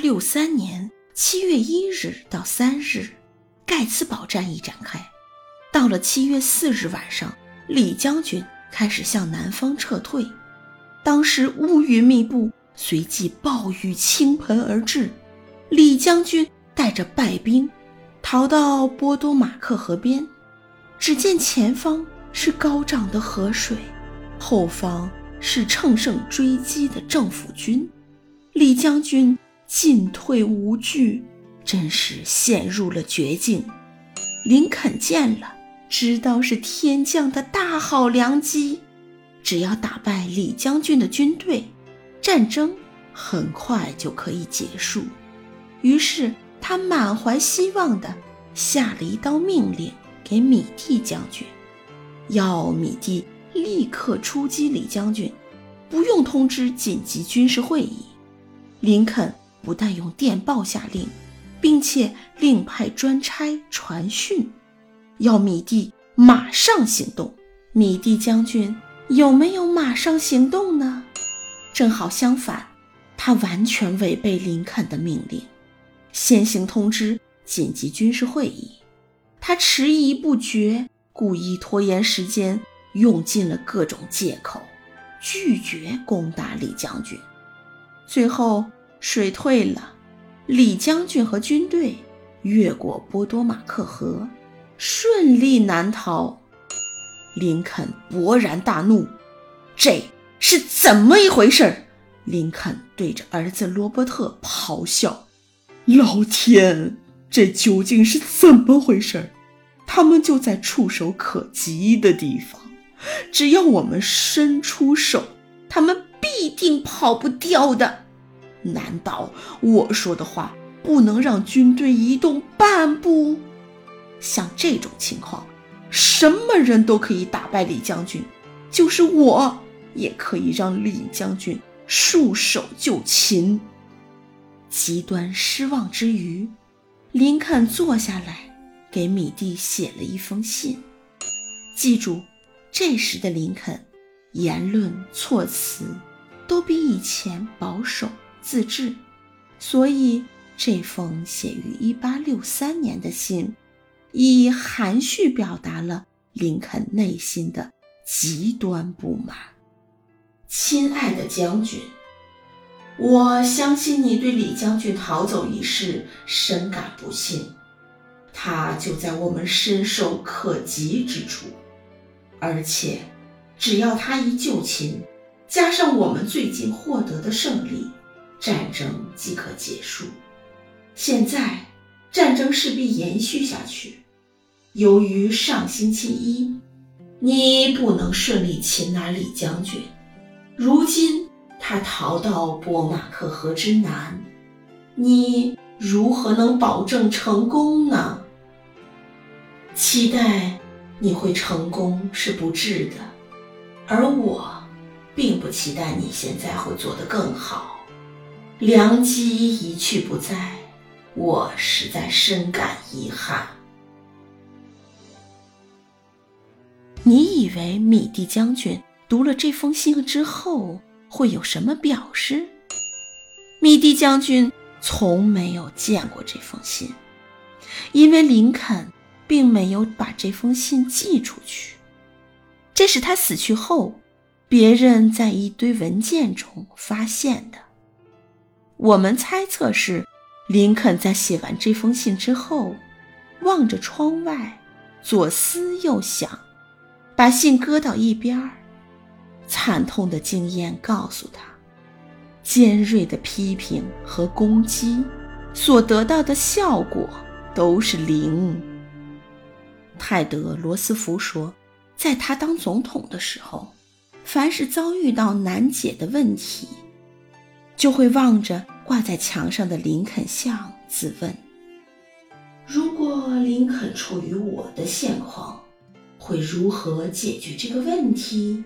六三年七月一日到三日，盖茨堡战役展开。到了七月四日晚上，李将军开始向南方撤退。当时乌云密布，随即暴雨倾盆而至。李将军带着败兵逃到波多马克河边，只见前方是高涨的河水，后方是乘胜追击的政府军。李将军进退无据，真是陷入了绝境。林肯见了。知道是天降的大好良机，只要打败李将军的军队，战争很快就可以结束。于是他满怀希望地下了一道命令给米蒂将军，要米蒂立刻出击李将军，不用通知紧急军事会议。林肯不但用电报下令，并且另派专差传讯。要米蒂马上行动，米蒂将军有没有马上行动呢？正好相反，他完全违背林肯的命令，先行通知紧急军事会议。他迟疑不决，故意拖延时间，用尽了各种借口，拒绝攻打李将军。最后水退了，李将军和军队越过波多马克河。顺利难逃，林肯勃然大怒，这是怎么一回事？林肯对着儿子罗伯特咆哮：“老天，这究竟是怎么回事？他们就在触手可及的地方，只要我们伸出手，他们必定跑不掉的。难道我说的话不能让军队移动半步？”像这种情况，什么人都可以打败李将军，就是我也可以让李将军束手就擒。极端失望之余，林肯坐下来给米蒂写了一封信。记住，这时的林肯言论措辞都比以前保守自制，所以这封写于1863年的信。以含蓄表达了林肯内心的极端不满。亲爱的将军，我相信你对李将军逃走一事深感不幸，他就在我们伸手可及之处，而且只要他一就擒，加上我们最近获得的胜利，战争即可结束。现在。战争势必延续下去。由于上星期一你不能顺利擒拿李将军，如今他逃到波马克河之南，你如何能保证成功呢？期待你会成功是不智的，而我并不期待你现在会做得更好。良机一去不再。我实在深感遗憾。你以为米蒂将军读了这封信之后会有什么表示？米蒂将军从没有见过这封信，因为林肯并没有把这封信寄出去。这是他死去后，别人在一堆文件中发现的。我们猜测是。林肯在写完这封信之后，望着窗外，左思右想，把信搁到一边儿。惨痛的经验告诉他，尖锐的批评和攻击所得到的效果都是零。泰德·罗斯福说，在他当总统的时候，凡是遭遇到难解的问题，就会望着。挂在墙上的林肯像，自问：如果林肯处于我的现况，会如何解决这个问题？